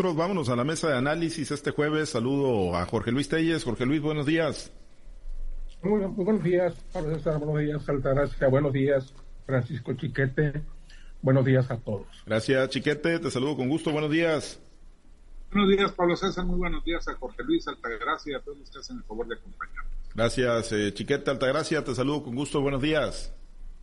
Vámonos a la mesa de análisis este jueves. Saludo a Jorge Luis Telles. Jorge Luis, buenos días. Muy, buenos días, buenos días, Altagracia, buenos días, Francisco Chiquete, buenos días a todos. Gracias, Chiquete, te saludo con gusto, buenos días. Buenos días, Pablo César, muy buenos días a Jorge Luis, Altagracia a todos ustedes en el favor de acompañarnos. Gracias, eh, Chiquete, Altagracia, te saludo con gusto, buenos días.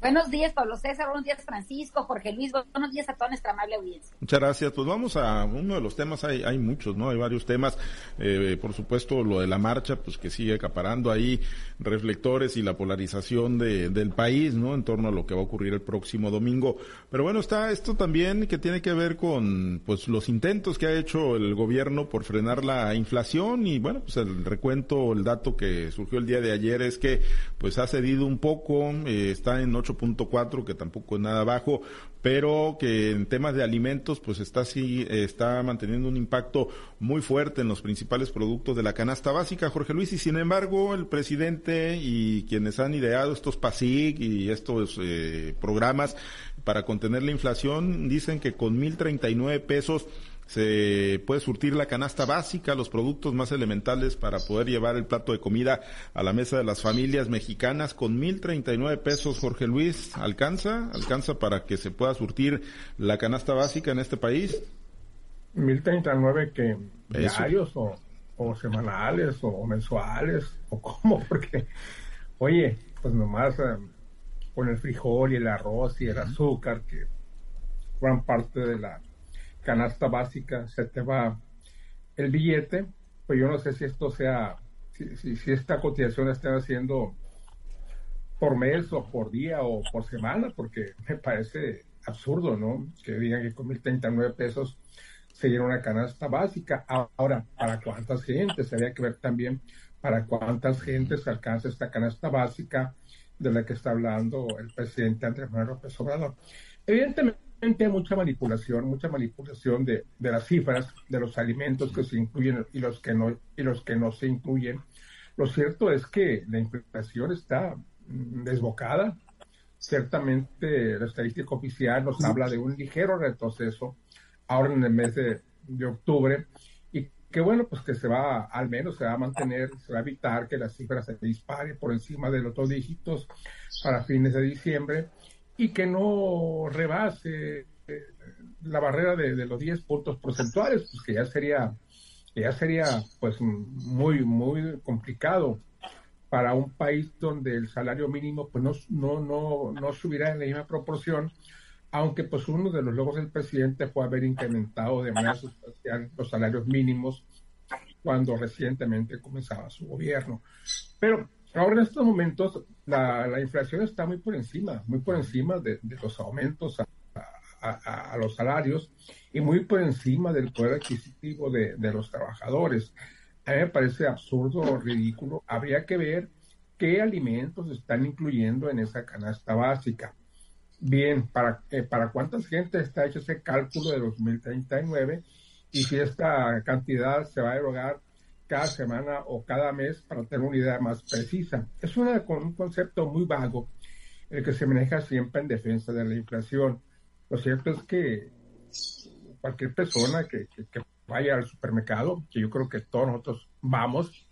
Buenos días, Pablo César. Buenos días, Francisco, Jorge Luis. Buenos días a toda nuestra amable audiencia. Muchas gracias. Pues vamos a uno de los temas. Hay, hay muchos, ¿no? Hay varios temas. Eh, por supuesto, lo de la marcha, pues que sigue acaparando ahí reflectores y la polarización de, del país, ¿no? En torno a lo que va a ocurrir el próximo domingo. Pero bueno, está esto también que tiene que ver con, pues, los intentos que ha hecho el gobierno por frenar la inflación y, bueno, pues el recuento, el dato que surgió el día de ayer es que, pues, ha cedido un poco, eh, está en 8 cuatro, que tampoco es nada bajo, pero que en temas de alimentos, pues está así, está manteniendo un impacto muy fuerte en los principales productos de la canasta básica, Jorge Luis, y sin embargo, el presidente y quienes han ideado estos PASIC y estos eh, programas para contener la inflación dicen que con mil treinta y nueve pesos se puede surtir la canasta básica, los productos más elementales para poder llevar el plato de comida a la mesa de las familias mexicanas con mil treinta y nueve pesos, Jorge Luis, ¿alcanza? ¿Alcanza para que se pueda surtir la canasta básica en este país? Mil treinta y nueve que diarios o, o, semanales o mensuales o cómo, porque, oye, pues nomás eh, con el frijol y el arroz y el azúcar que gran parte de la canasta básica, se te va el billete, pues yo no sé si esto sea, si, esta cotización la están haciendo por mes o por día o por semana, porque me parece absurdo, ¿no? Que digan que con 1.039 pesos se llena una canasta básica. Ahora, ¿para cuántas gentes? Habría que ver también para cuántas gentes alcanza esta canasta básica de la que está hablando el presidente Andrés Manuel López Obrador. Evidentemente, mucha manipulación, mucha manipulación de, de, las cifras, de los alimentos que se incluyen y los que no y los que no se incluyen. Lo cierto es que la inflación está mm, desbocada. Ciertamente la estadística oficial nos habla de un ligero retroceso ahora en el mes de, de octubre y que bueno, pues que se va, al menos se va a mantener, se va a evitar que la cifra se dispare por encima de los dos dígitos para fines de diciembre y que no rebase eh, la barrera de, los 10 puntos porcentuales, pues que ya sería, ya sería pues muy, muy complicado para un país donde el salario mínimo pues no, no, no, no subirá en la misma proporción, aunque pues uno de los logros del presidente fue haber incrementado de manera sustancial los salarios mínimos cuando recientemente comenzaba su gobierno. Pero Ahora en estos momentos la, inflación está muy por encima, muy por encima de, los aumentos a, los salarios y muy por encima del poder adquisitivo de, los trabajadores. A mí me parece absurdo, ridículo. Habría que ver qué alimentos están incluyendo en esa canasta básica. Bien, ¿para, eh, para cuánta gente está hecho ese cálculo de 2039? Y si esta cantidad se va a erogar cada semana o cada mes para tener una idea más precisa. Es una, un concepto muy vago, el que se maneja siempre en defensa de la inflación. Lo cierto es que cualquier persona que, vaya al supermercado, que yo creo que todos nosotros vamos,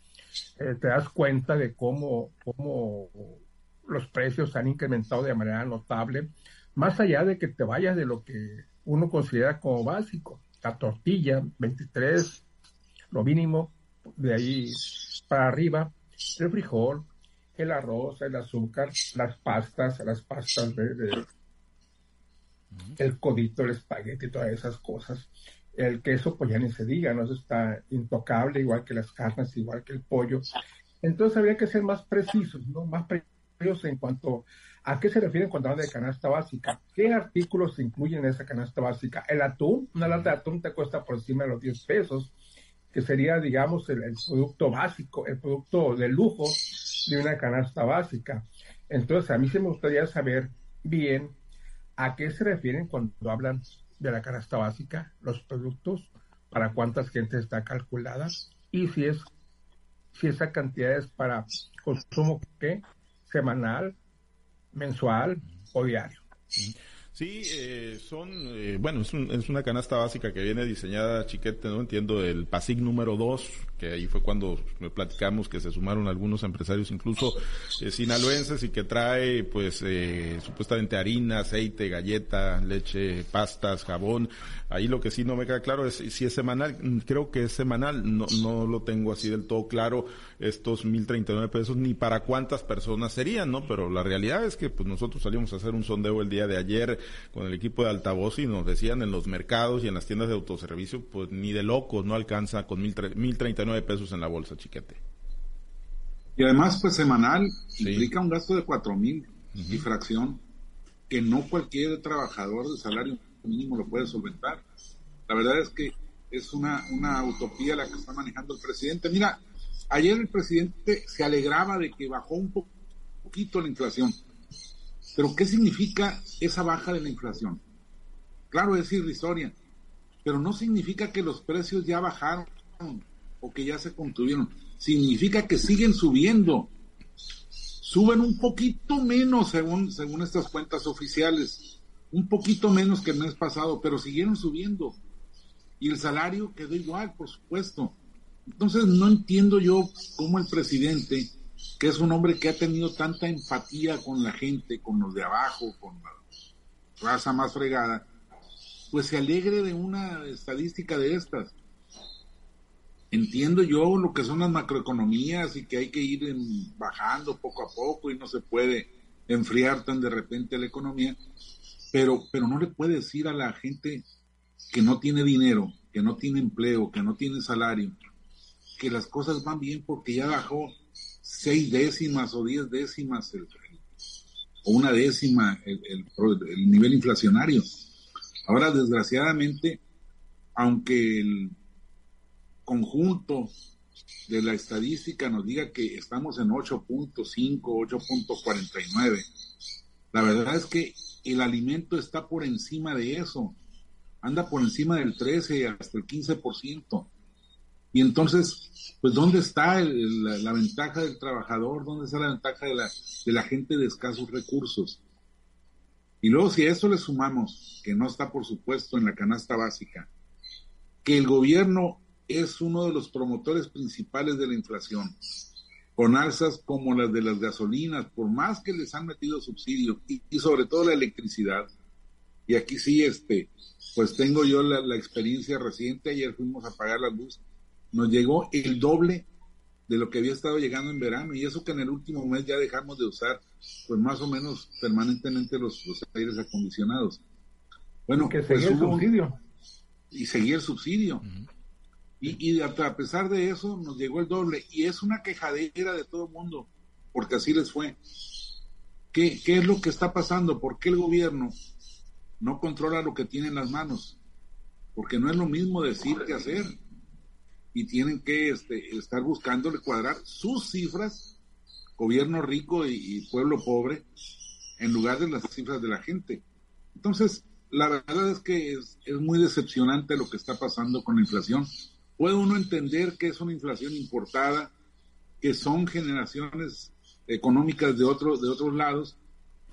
eh, te das cuenta de cómo, cómo los precios han incrementado de manera notable, más allá de que te vayas de lo que uno considera como básico. La tortilla, 23, lo mínimo, de ahí para arriba, el frijol, el arroz, el azúcar, las pastas, las pastas de, el codito, el espagueti, todas esas cosas. El queso, pues ya ni se diga, ¿no? Eso está intocable, igual que las carnes, igual que el pollo. Entonces habría que ser más precisos, ¿no? Más precisos en cuanto a qué se refiere cuando hablan de canasta básica. ¿Qué artículos se incluyen en esa canasta básica? El atún, una lata de atún te cuesta por encima de los 10 pesos que sería, digamos, el, producto básico, el producto de lujo de una canasta básica. Entonces, a mí se me gustaría saber bien a qué se refieren cuando hablan de la canasta básica, los productos, para cuántas gente está calculada y si es si esa cantidad es para consumo ¿qué? semanal, mensual o diario. Sí, eh, son, eh, bueno, es, es, una canasta básica que viene diseñada, chiquete, ¿no? Entiendo, el PASIC número 2, que ahí fue cuando me platicamos que se sumaron algunos empresarios, incluso eh, sinaloenses, y que trae, pues, eh, supuestamente harina, aceite, galleta, leche, pastas, jabón. Ahí lo que sí no me queda claro es si es semanal, creo que es semanal, no, no lo tengo así del todo claro, estos mil treinta y nueve pesos, ni para cuántas personas serían, ¿no? Pero la realidad es que, pues, nosotros salimos a hacer un sondeo el día de ayer, con el equipo de altavoz y nos decían en los mercados y en las tiendas de autoservicio, pues ni de locos no alcanza con mil, mil treinta y nueve pesos en la bolsa, chiquete. Y además, pues semanal implica un gasto de cuatro mil y fracción que no cualquier trabajador de salario mínimo lo puede solventar. La verdad es que es una, una utopía la que está manejando el presidente. Mira, ayer el presidente se alegraba de que bajó un poquito la inflación pero ¿qué significa esa baja de la inflación? Claro, es irrisoria, pero no significa que los precios ya bajaron o que ya se contuvieron. Significa que siguen subiendo. Suben un poquito menos según, según estas cuentas oficiales. Un poquito menos que el mes pasado, pero siguieron subiendo. Y el salario quedó igual, por supuesto. Entonces no entiendo yo cómo el presidente que es un hombre que ha tenido tanta empatía con la gente, con los de abajo, con la raza más fregada, pues se alegre de una estadística de estas. Entiendo yo lo que son las macroeconomías y que hay que ir bajando poco a poco y no se puede enfriar tan de repente la economía, pero, pero no le puede decir a la gente que no tiene dinero, que no tiene empleo, que no tiene salario, que las cosas van bien porque ya bajó seis décimas o diez décimas o una décima el, el, nivel inflacionario. Ahora, desgraciadamente, aunque el conjunto de la estadística nos diga que estamos en 8.5, 8.49, la verdad es que el alimento está por encima de eso, anda por encima del 13 hasta el 15%. Y entonces, pues, ¿dónde está la, ventaja del trabajador? ¿Dónde está la ventaja de la, de la gente de escasos recursos? Y luego, si a eso le sumamos, que no está, por supuesto, en la canasta básica, que el gobierno es uno de los promotores principales de la inflación, con alzas como las de las gasolinas, por más que les han metido subsidios, y, sobre todo la electricidad. Y aquí sí, este, pues tengo yo la, la experiencia reciente, ayer fuimos a pagar la luz nos llegó el doble de lo que había estado llegando en verano y eso que en el último mes ya dejamos de usar pues más o menos permanentemente los, aires acondicionados. Bueno, que pues el subsidio. Y seguía el subsidio. Y, y a pesar de eso nos llegó el doble y es una quejadera de todo el mundo porque así les fue. ¿Qué, ¿Qué es lo que está pasando? ¿Por qué el gobierno no controla lo que tiene en las manos? Porque no es lo mismo decir que hacer y tienen que este, estar buscándole cuadrar sus cifras, gobierno rico y, pueblo pobre, en lugar de las cifras de la gente. Entonces, la verdad es que es, es muy decepcionante lo que está pasando con la inflación. Puede uno entender que es una inflación importada, que son generaciones económicas de, otro, de otros lados,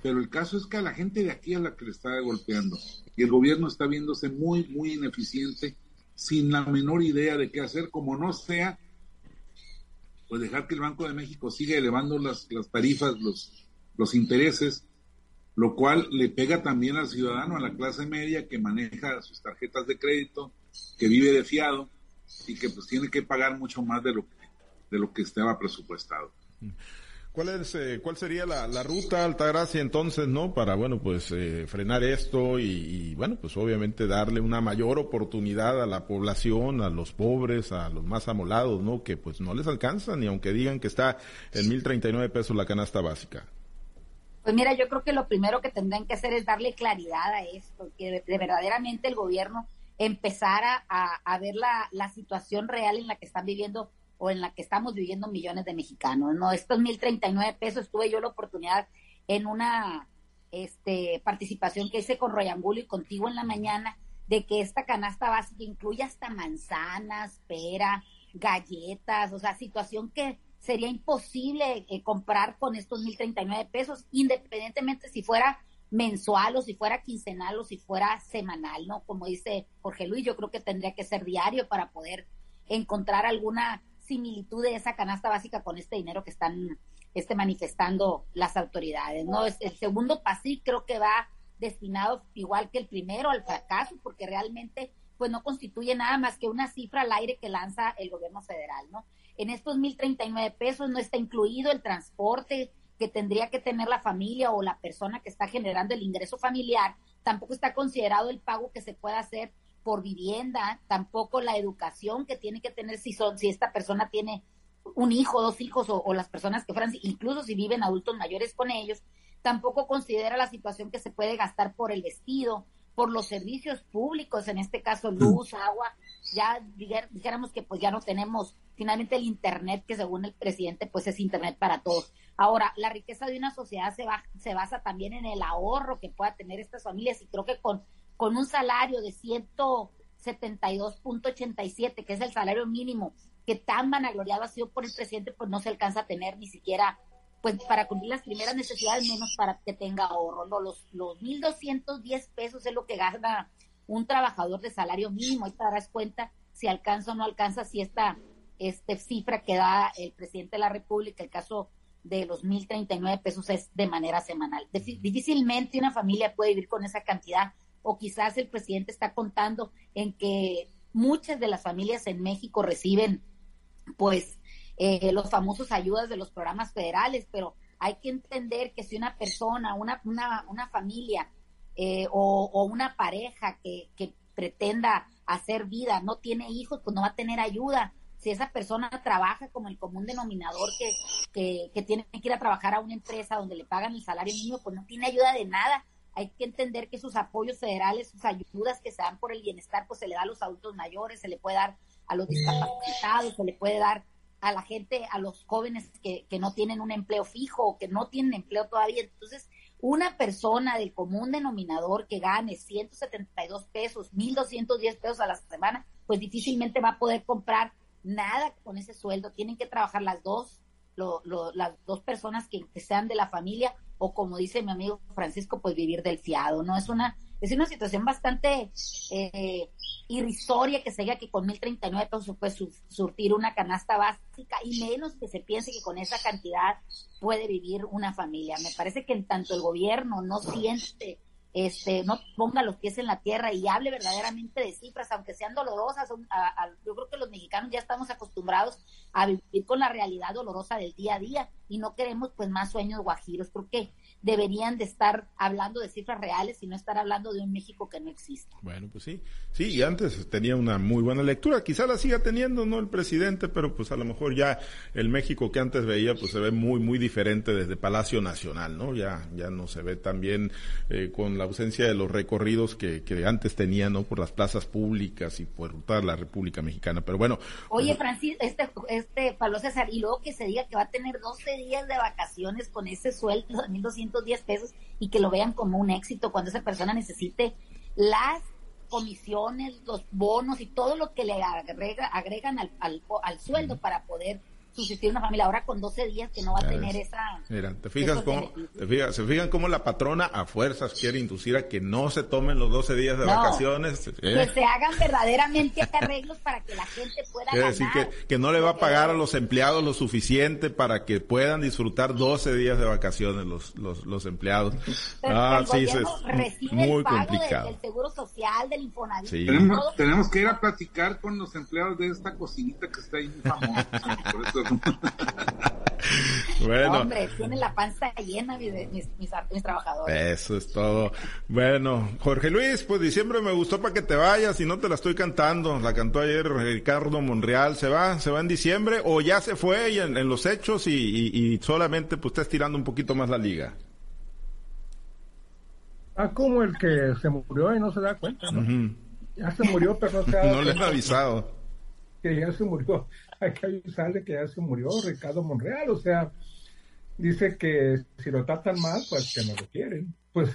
pero el caso es que a la gente de aquí es la que le está golpeando y el gobierno está viéndose muy, muy ineficiente sin la menor idea de qué hacer, como no sea, pues dejar que el Banco de México siga elevando las, las tarifas, los, los intereses, lo cual le pega también al ciudadano, a la clase media que maneja sus tarjetas de crédito, que vive de fiado y que pues tiene que pagar mucho más de lo que, de lo que estaba presupuestado. ¿Cuál es, eh, cuál sería la, la, ruta Altagracia entonces, no? Para, bueno, pues eh, frenar esto y, bueno, pues obviamente darle una mayor oportunidad a la población, a los pobres, a los más amolados, ¿no? Que pues no les alcanza ni aunque digan que está en mil treinta y nueve pesos la canasta básica. Pues mira, yo creo que lo primero que tendrán que hacer es darle claridad a esto, que de, verdaderamente el gobierno empezara a, a ver la, la situación real en la que están viviendo o en la que estamos viviendo millones de mexicanos, ¿no? Estos 1.039 pesos tuve yo la oportunidad en una este, participación que hice con Royangulo y contigo en la mañana de que esta canasta básica incluye hasta manzanas, pera, galletas, o sea, situación que sería imposible eh, comprar con estos 1.039 pesos, independientemente si fuera mensual o si fuera quincenal o si fuera semanal, ¿no? Como dice Jorge Luis, yo creo que tendría que ser diario para poder encontrar alguna similitud de esa canasta básica con este dinero que están este, manifestando las autoridades, ¿no? El segundo PASI creo que va destinado igual que el primero al fracaso porque realmente pues no constituye nada más que una cifra al aire que lanza el gobierno federal, ¿no? En estos 1.039 pesos no está incluido el transporte que tendría que tener la familia o la persona que está generando el ingreso familiar, tampoco está considerado el pago que se pueda hacer por vivienda, tampoco la educación que tiene que tener si son, si esta persona tiene un hijo, dos hijos o, o las personas que fueran, incluso si viven adultos mayores con ellos, tampoco considera la situación que se puede gastar por el vestido, por los servicios públicos, en este caso luz, agua, ya dijéramos que pues ya no tenemos finalmente el Internet, que según el presidente pues es Internet para todos. Ahora, la riqueza de una sociedad se, va, se basa también en el ahorro que pueda tener estas familias y creo que con, con un salario de 172.87, que es el salario mínimo que tan vanagloriado ha sido por el presidente, pues no se alcanza a tener ni siquiera pues para cumplir las primeras necesidades, menos para que tenga ahorro. ¿no? Los, los 1.210 pesos es lo que gana un trabajador de salario mínimo. Ahí te darás cuenta si alcanza o no alcanza, si esta este, cifra que da el presidente de la República, el caso de los 1.039 pesos es de manera semanal. Difícilmente una familia puede vivir con esa cantidad o quizás el presidente está contando en que muchas de las familias en México reciben pues eh, los famosos ayudas de los programas federales, pero hay que entender que si una persona, una, una, una familia eh, o, una pareja que, que pretenda hacer vida no tiene hijos, pues no va a tener ayuda. Si esa persona trabaja como el común denominador que, que, que tiene que ir a trabajar a una empresa donde le pagan el salario mínimo, pues no tiene ayuda de nada hay que entender que sus apoyos federales, sus ayudas que se dan por el bienestar, pues se le da a los adultos mayores, se le puede dar a los discapacitados, se le puede dar a la gente, a los jóvenes que, que no tienen un empleo fijo o que no tienen empleo todavía. Entonces, una persona del común denominador que gane 172 pesos, 1.210 pesos a la semana, pues difícilmente va a poder comprar nada con ese sueldo. Tienen que trabajar las dos, las dos personas que, que, sean de la familia o como dice mi amigo Francisco, pues vivir del fiado, ¿no? Es una, es una situación bastante eh, irrisoria que se diga que con 1.039 pesos puede surtir una canasta básica y menos que se piense que con esa cantidad puede vivir una familia. Me parece que en tanto el gobierno no siente este, no ponga los pies en la tierra y hable verdaderamente de cifras, aunque sean dolorosas. yo creo que los mexicanos ya estamos acostumbrados a vivir con la realidad dolorosa del día a día y no queremos pues más sueños guajiros. Creo que deberían de estar hablando de cifras reales y no estar hablando de un México que no existe. Bueno, pues sí, sí, y antes tenía una muy buena lectura, quizá la siga teniendo, ¿no? El presidente, pero pues a lo mejor ya el México que antes veía, pues se ve muy, muy diferente desde Palacio Nacional, ¿no? Ya, ya no se ve tan bien eh, con la ausencia de los recorridos que, que antes tenía, ¿no? Por las plazas públicas y por toda la República Mexicana, pero bueno. Oye, Francis, este, este Pablo César, y luego que se diga que va a tener 12 días de vacaciones con ese sueldo de 1.200 diez pesos y que lo vean como un éxito cuando esa persona necesite las comisiones, los bonos y todo lo que le agrega, agregan al, al, al sueldo para poder subsistir una familia ahora con 12 días que no va a tener esa... Mira, te fijas cómo, te fijas, se fijan cómo la patrona a fuerzas quiere inducir a que no se tomen los 12 días de vacaciones. ¿eh? Que se hagan verdaderamente arreglos para que la gente pueda Quiere decir que, que no le va a pagar a los empleados lo suficiente para que puedan disfrutar 12 días de vacaciones los, los, los empleados. ah, sí, es muy complicado. Del, seguro social, del Infonavit. Tenemos, tenemos, que ir a platicar con los empleados de esta cocinita que está ahí famosa. por eso bueno. Hombre, tienen la panza llena mis, mis, trabajadores. Eso es todo. Bueno, Jorge Luis, pues diciembre me gustó para que te vayas y no te la estoy cantando. La cantó ayer Ricardo Monreal. ¿Se va? ¿Se va en diciembre? ¿O ya se fue en, los hechos y, solamente pues está estirando un poquito más la liga? Ah, como el que se murió y no se da cuenta, ¿no? Ya se murió, pero no se No le han avisado. Que ya se murió hay que que ya se murió Ricardo Monreal, o sea, dice que si lo tratan mal, pues que no lo quieren. Pues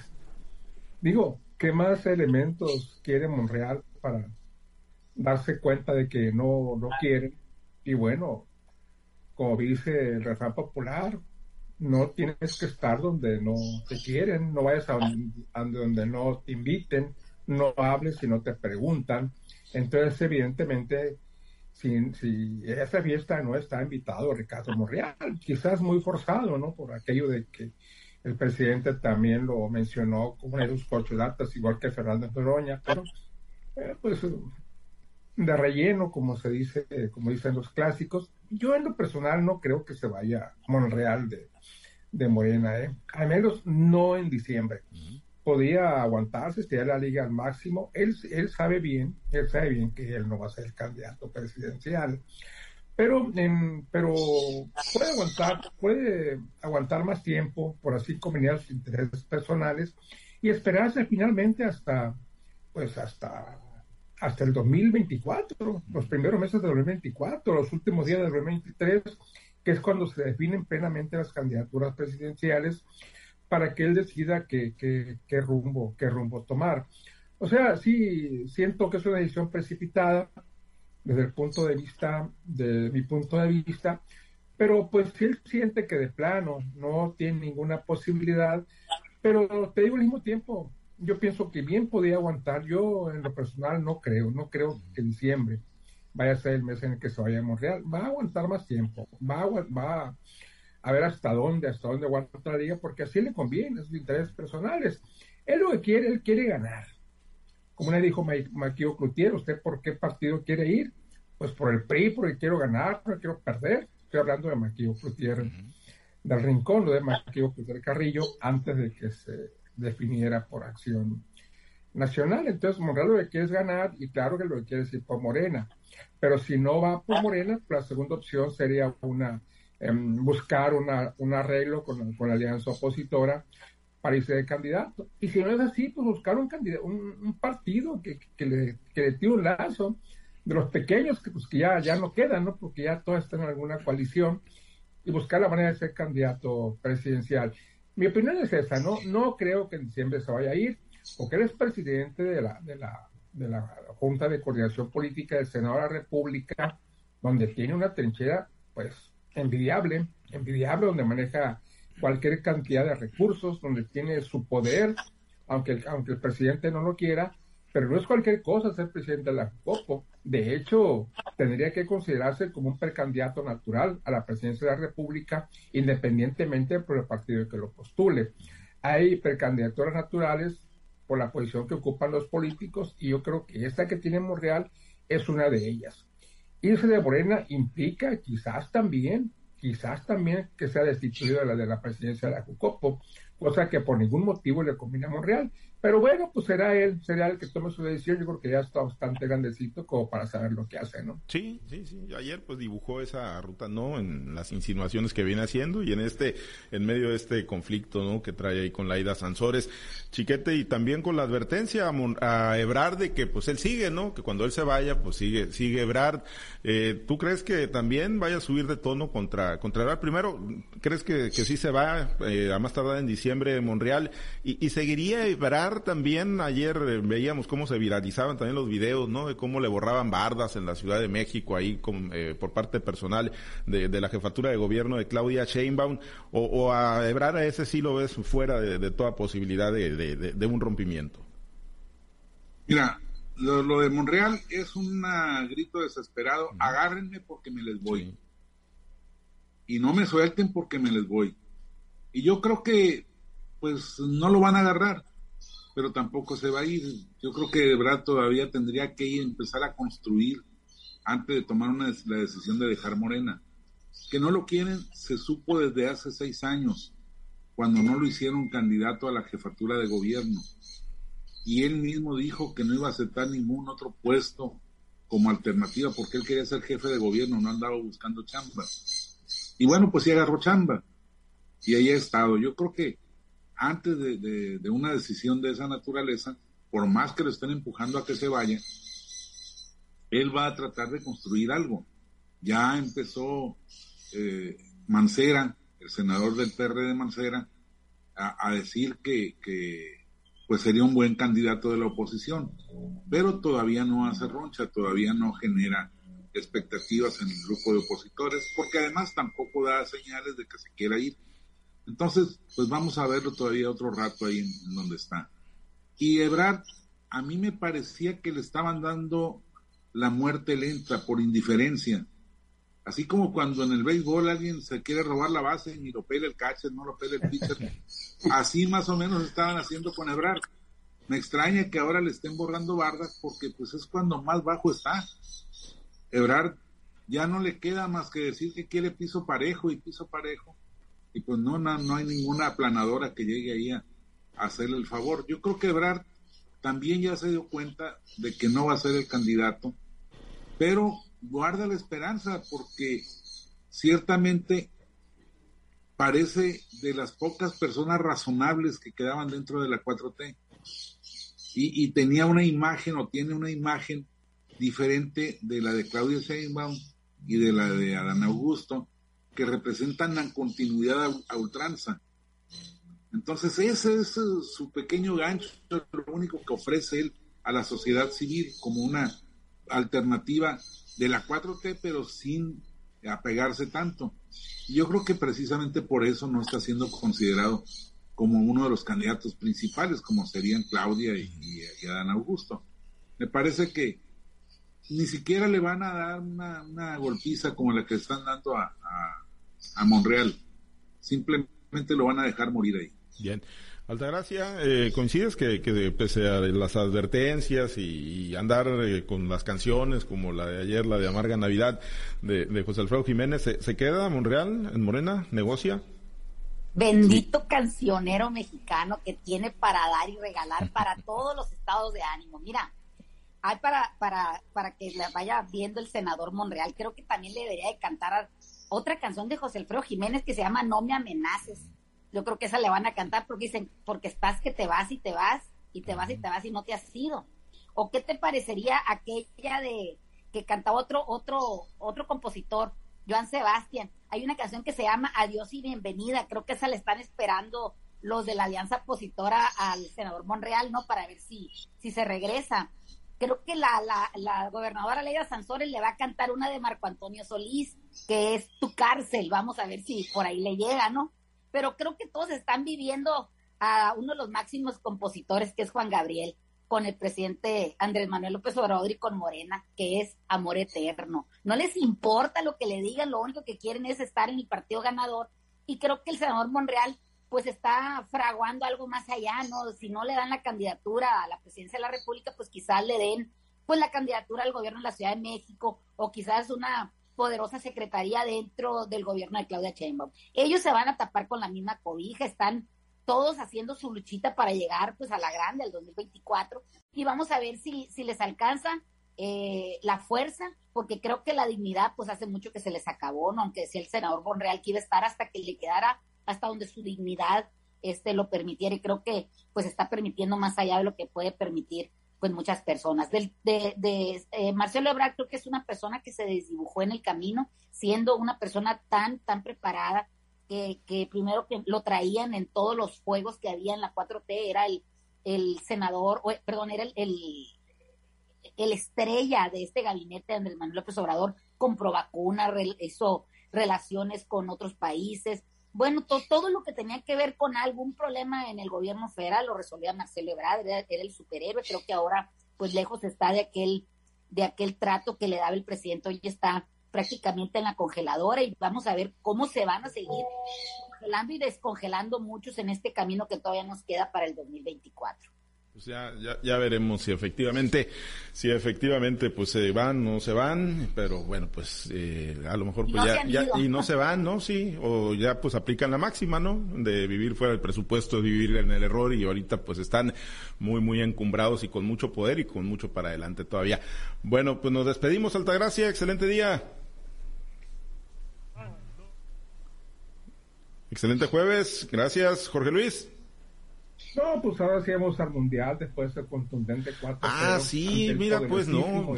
digo, ¿qué más elementos quiere Monreal para darse cuenta de que no lo quieren? Y bueno, como dice el refrán popular, no tienes que estar donde no te quieren, no vayas a donde, no te inviten, no hables si no te preguntan. Entonces, evidentemente, si, si esa fiesta no está invitado Ricardo Monreal, quizás muy forzado, ¿no? Por aquello de que el presidente también lo mencionó como una de sus igual que Fernando Noroña, pero eh, pues de relleno, como se dice, como dicen los clásicos. Yo en lo personal no creo que se vaya Monreal de, de Morena, ¿eh? al menos no en diciembre. Podía aguantarse, estirar la liga al máximo. Él, él sabe bien, él sabe bien que él no va a ser el candidato presidencial pero, pero puede aguantar, puede aguantar más tiempo por así combinar sus intereses personales y esperarse finalmente hasta, pues hasta, hasta el 2024, los primeros meses del 2024, los últimos días del 2023, que es cuando se definen plenamente las candidaturas presidenciales para que él decida qué, qué, qué rumbo, qué rumbo tomar. O sea, sí, siento que es una decisión precipitada, desde el punto de vista, de mi punto de vista, pero pues él siente que de plano no tiene ninguna posibilidad, pero te digo al mismo tiempo, yo pienso que bien podía aguantar, yo en lo personal no creo, no creo que diciembre vaya a ser el mes en el que se vaya a Monreal, va a aguantar más tiempo, va a, va a ver hasta dónde, hasta dónde aguanta la liga, porque así le conviene, sus intereses personales. Él lo que quiere, él quiere ganar como le dijo Maquio Cloutier, ¿usted por qué partido quiere ir? Pues por el PRI, porque quiero ganar, porque quiero perder. Estoy hablando de Maquio Cloutier del Rincón, lo de Maquio Cloutier Carrillo, antes de que se definiera por acción nacional. Entonces, Monreal lo que quiere es ganar y claro que lo que quiere es ir por Morena. Pero si no va por Morena, la segunda opción sería una buscar una, un arreglo con, la alianza opositora para irse de candidato. Y si no es así, pues buscar un, candidato, un, partido que, le, que le tire un lazo de los pequeños que, pues, que ya, ya no quedan, ¿no? porque ya todos están en alguna coalición y buscar la manera de ser candidato presidencial. Mi opinión es esa, ¿no? No creo que en diciembre se vaya a ir, porque él es presidente de la, de la, de la Junta de Coordinación Política del Senado de la República, donde tiene una trinchera, pues, envidiable, envidiable, donde maneja cualquier cantidad de recursos, donde tiene su poder, aunque el, aunque el presidente no lo quiera, pero no es cualquier cosa ser presidente de la COPO. De hecho, tendría que considerarse como un precandidato natural a la presidencia de la República, independientemente por el partido que lo postule. Hay precandidaturas naturales por la posición que ocupan los políticos y yo creo que esta que tiene Monreal es una de ellas. Irse de Morena implica quizás también quizás también que sea destituido de la de la presidencia de la Jucopo, cosa que por ningún motivo le conviene a Monreal. Pero bueno, pues será él, será el que tome su decisión. Yo creo que ya está bastante grandecito como para saber lo que hace, ¿no? Sí, sí, sí. Ayer pues dibujó esa ruta, ¿no? En las insinuaciones que viene haciendo y en este, en medio de este conflicto, ¿no? Que trae ahí con Laida Sansores, Chiquete, y también con la advertencia a, a Ebrard de que pues él sigue, ¿no? Que cuando él se vaya, pues sigue, sigue Ebrard. Eh, ¿Tú crees que también vaya a subir de tono contra, contra Ebrard? Primero, ¿crees que, que sí se va eh, a más tardar en diciembre Monreal? Y, y seguiría Ebrard también, ayer eh, veíamos cómo se viralizaban también los videos, ¿no? De cómo le borraban bardas en la Ciudad de México ahí con, eh, por parte personal de, la jefatura de gobierno de Claudia Sheinbaum, o, a Ebrard a ese sí lo ves fuera de, toda posibilidad de, un rompimiento. Mira, lo, de Monreal es un grito desesperado, agárrenme porque me les voy. Y no me suelten porque me les voy. Y yo creo que pues no lo van a agarrar pero tampoco se va a ir. Yo creo que Brad todavía tendría que ir, empezar a construir antes de tomar una, la decisión de dejar Morena. Que no lo quieren se supo desde hace seis años, cuando no lo hicieron candidato a la jefatura de gobierno. Y él mismo dijo que no iba a aceptar ningún otro puesto como alternativa, porque él quería ser jefe de gobierno, no andaba buscando chamba. Y bueno, pues sí agarró chamba. Y ahí ha estado. Yo creo que antes de, una decisión de esa naturaleza, por más que lo estén empujando a que se vaya, él va a tratar de construir algo. Ya empezó eh, Mancera, el senador del PR de Mancera, a, decir que, que, pues sería un buen candidato de la oposición, pero todavía no hace roncha, todavía no genera expectativas en el grupo de opositores, porque además tampoco da señales de que se quiera ir Entonces, pues vamos a verlo todavía otro rato ahí en, donde está. Y Ebrard, a mí me parecía que le estaban dando la muerte lenta por indiferencia. Así como cuando en el béisbol alguien se quiere robar la base y lo pela el catcher, no lo pela el pitcher. Así más o menos estaban haciendo con Ebrard. Me extraña que ahora le estén borrando bardas porque pues es cuando más bajo está. Ebrard ya no le queda más que decir que quiere piso parejo y piso parejo. Y pues no, no, hay ninguna aplanadora que llegue ahí a, hacerle el favor. Yo creo que Ebrard también ya se dio cuenta de que no va a ser el candidato, pero guarda la esperanza porque ciertamente parece de las pocas personas razonables que quedaban dentro de la 4T. Y, y, tenía una imagen o tiene una imagen diferente de la de Claudia Sheinbaum y de la de Adán Augusto, que representan la continuidad a, ultranza. Entonces ese es su pequeño gancho, lo único que ofrece él a la sociedad civil como una alternativa de la 4T, pero sin apegarse tanto. Yo creo que precisamente por eso no está siendo considerado como uno de los candidatos principales, como serían Claudia y, y Adán Augusto. Me parece que ni siquiera le van a dar una, golpiza como la que están dando a, Monreal. Simplemente lo van a dejar morir ahí. Bien. Altagracia, eh, ¿coincides que, que, pese a las advertencias y, andar eh, con las canciones como la de ayer, la de Amarga Navidad de, José Alfredo Jiménez, ¿se, queda Monreal en Morena? ¿Negocia? Bendito cancionero mexicano que tiene para dar y regalar para todos los estados de ánimo. Mira, hay para, para, para que la vaya viendo el senador Monreal, creo que también le debería de cantar otra canción de José Alfredo Jiménez que se llama No me amenaces. Yo creo que esa le van a cantar porque dicen, porque estás que te vas y te vas, y te vas y te vas y no te has ido. ¿O qué te parecería aquella de que cantaba otro, otro, otro compositor, Joan Sebastián? Hay una canción que se llama Adiós y Bienvenida, creo que esa le están esperando los de la alianza opositora al senador Monreal, ¿no? Para ver si, si se regresa creo que la, la, la gobernadora Leida Sansores le va a cantar una de Marco Antonio Solís, que es Tu cárcel, vamos a ver si por ahí le llega, ¿no? Pero creo que todos están viviendo a uno de los máximos compositores, que es Juan Gabriel, con el presidente Andrés Manuel López Obrador y con Morena, que es amor eterno. No les importa lo que le digan, lo único que quieren es estar en el partido ganador. Y creo que el senador Monreal pues está fraguando algo más allá, ¿no? Si no le dan la candidatura a la presidencia de la República, pues quizás le den pues la candidatura al gobierno de la Ciudad de México o quizás una poderosa secretaría dentro del gobierno de Claudia Sheinbaum. Ellos se van a tapar con la misma cobija, están todos haciendo su luchita para llegar pues a la grande, al 2024, y vamos a ver si, si les alcanza eh, la fuerza, porque creo que la dignidad pues hace mucho que se les acabó, ¿no? Aunque decía el senador Bonreal que iba a estar hasta que le quedara hasta donde su dignidad este lo permitiera y creo que pues está permitiendo más allá de lo que puede permitir pues muchas personas. De, de, eh, Marcelo Ebrard creo que es una persona que se desdibujó en el camino, siendo una persona tan, tan preparada que, que primero que lo traían en todos los juegos que había en la 4T, era el, el senador, o, perdón, era el, el, el, estrella de este gabinete de Andrés Manuel López Obrador, compró vacunas, hizo relaciones con otros países, bueno, todo lo que tenía que ver con algún problema en el gobierno federal lo resolvía Marcelo Ebrard, era, el superhéroe, creo que ahora pues lejos está de aquel, de aquel trato que le daba el presidente, hoy está prácticamente en la congeladora y vamos a ver cómo se van a seguir congelando y descongelando muchos en este camino que todavía nos queda para el 2024. Pues ya, ya, ya, veremos si efectivamente, si efectivamente pues se van o no se van, pero bueno, pues eh, a lo mejor pues ya, ya, y no se van, ¿no? Sí, o ya pues aplican la máxima, ¿no? De vivir fuera del presupuesto, de vivir en el error y ahorita pues están muy, muy encumbrados y con mucho poder y con mucho para adelante todavía. Bueno, pues nos despedimos, Altagracia, excelente día. Excelente jueves, gracias, Jorge Luis. No, pues ahora sí vamos al mundial después de contundente 4 Ah, sí, mira, pues no.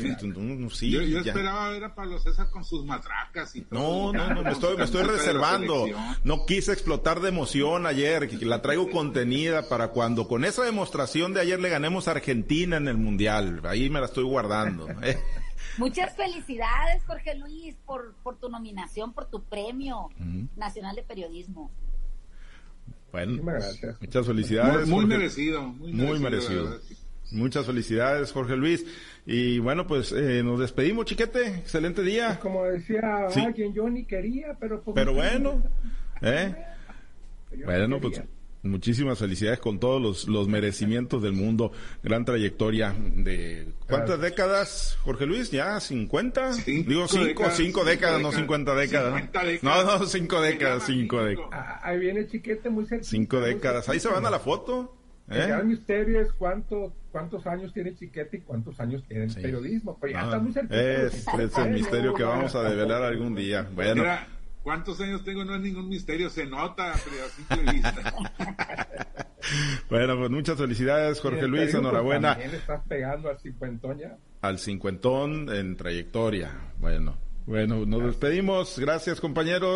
sí, yo, yo esperaba ver a Pablo César con sus matracas y todo. No, no, no, me estoy, me estoy reservando. No quise explotar de emoción ayer, que la traigo contenida para cuando con esa demostración de ayer le ganemos a Argentina en el mundial. Ahí me la estoy guardando. ¿eh? Muchas felicidades, Jorge Luis, por, por tu nominación, por tu premio nacional de periodismo. Bueno, muchas felicidades. Muy, merecido. Muy, merecido. Muchas felicidades, Jorge Luis. Y bueno, pues eh, nos despedimos, chiquete. Excelente día. Pues como decía alguien, yo ni quería, pero... Pues pero bueno, ¿eh? Bueno, pues muchísimas felicidades con todos los, los merecimientos del mundo. Gran trayectoria de... ¿Cuántas décadas, Jorge Luis? ¿Ya? ¿50? Digo cinco, cinco décadas, no 50 décadas. No, no, cinco décadas, cinco décadas. Ah, ahí viene chiquete muy cerca. Cinco décadas. Ahí se van a la foto. ¿Eh? El gran misterio es cuánto, cuántos años tiene Chiquete y cuántos años tiene el periodismo. Pues ya está muy cerca. Es, es el misterio que vamos a develar algún día. Bueno. ¿Cuántos años tengo? No es ningún misterio, se nota, pero a simple vista. bueno, pues muchas felicidades, Jorge Luis, enhorabuena. También estás pegando al cincuentón ya. Al cincuentón en trayectoria. Bueno, bueno, nos despedimos. Gracias, compañeros.